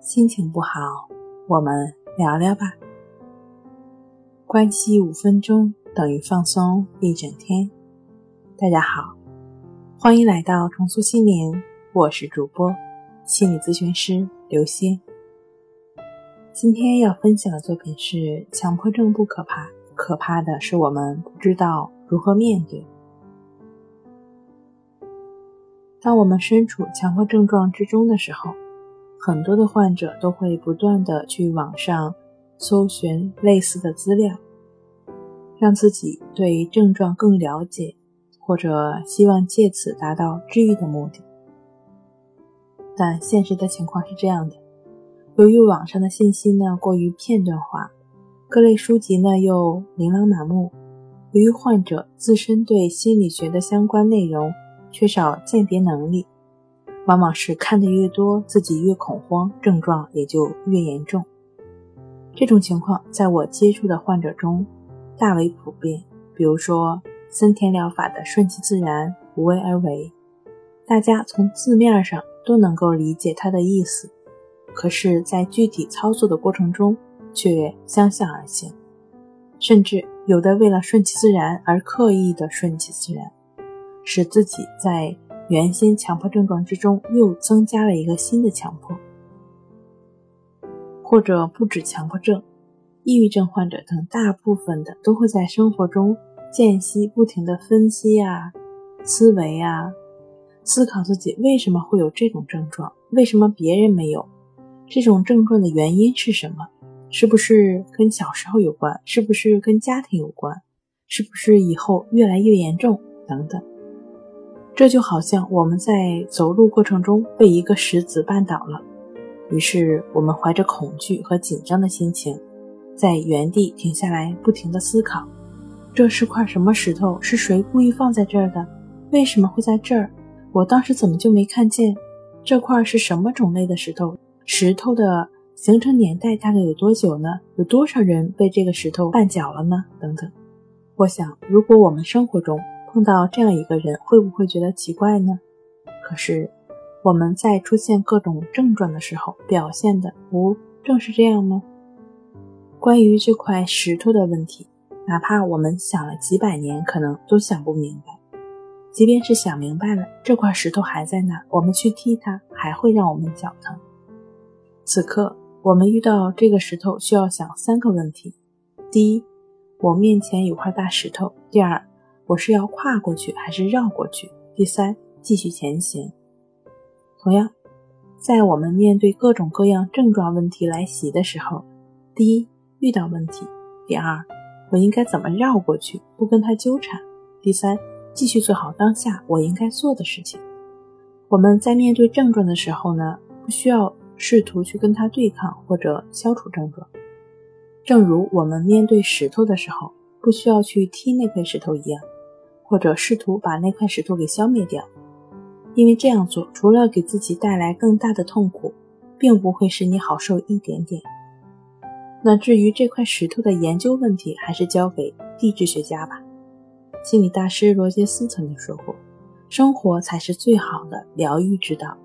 心情不好，我们聊聊吧。关系五分钟等于放松一整天。大家好，欢迎来到重塑心灵，我是主播心理咨询师刘星。今天要分享的作品是：强迫症不可怕，可怕的是我们不知道如何面对。当我们身处强迫症状之中的时候，很多的患者都会不断的去网上搜寻类似的资料，让自己对症状更了解，或者希望借此达到治愈的目的。但现实的情况是这样的：由于网上的信息呢过于片段化，各类书籍呢又琳琅满目，由于患者自身对心理学的相关内容。缺少鉴别能力，往往是看得越多，自己越恐慌，症状也就越严重。这种情况在我接触的患者中大为普遍。比如说森田疗法的顺其自然、无为而为，大家从字面上都能够理解它的意思，可是，在具体操作的过程中却相向而行，甚至有的为了顺其自然而刻意的顺其自然。使自己在原先强迫症状之中又增加了一个新的强迫，或者不止强迫症，抑郁症患者等大部分的都会在生活中间隙不停的分析啊、思维啊、思考自己为什么会有这种症状，为什么别人没有这种症状的原因是什么？是不是跟小时候有关？是不是跟家庭有关？是不是以后越来越严重？等等。这就好像我们在走路过程中被一个石子绊倒了，于是我们怀着恐惧和紧张的心情，在原地停下来，不停地思考：这是块什么石头？是谁故意放在这儿的？为什么会在这儿？我当时怎么就没看见？这块是什么种类的石头？石头的形成年代大概有多久呢？有多少人被这个石头绊脚了呢？等等。我想，如果我们生活中，碰到这样一个人，会不会觉得奇怪呢？可是我们在出现各种症状的时候，表现的不正是这样吗？关于这块石头的问题，哪怕我们想了几百年，可能都想不明白。即便是想明白了，这块石头还在那，我们去踢它，还会让我们脚疼。此刻，我们遇到这个石头，需要想三个问题：第一，我面前有块大石头；第二，我是要跨过去还是绕过去？第三，继续前行。同样，在我们面对各种各样症状问题来袭的时候，第一，遇到问题；第二，我应该怎么绕过去，不跟他纠缠；第三，继续做好当下我应该做的事情。我们在面对症状的时候呢，不需要试图去跟他对抗或者消除症状，正如我们面对石头的时候，不需要去踢那块石头一样。或者试图把那块石头给消灭掉，因为这样做除了给自己带来更大的痛苦，并不会使你好受一点点。那至于这块石头的研究问题，还是交给地质学家吧。心理大师罗杰斯曾经说过：“生活才是最好的疗愈之道。”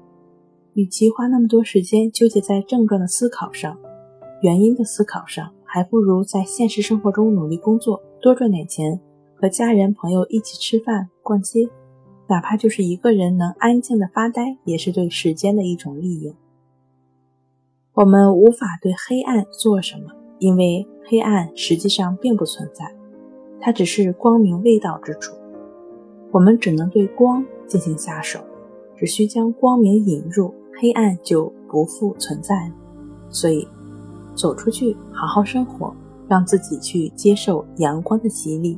与其花那么多时间纠结在症状的思考上、原因的思考上，还不如在现实生活中努力工作，多赚点钱。和家人朋友一起吃饭、逛街，哪怕就是一个人能安静的发呆，也是对时间的一种利用。我们无法对黑暗做什么，因为黑暗实际上并不存在，它只是光明未到之处。我们只能对光进行下手，只需将光明引入，黑暗就不复存在了。所以，走出去，好好生活，让自己去接受阳光的洗礼。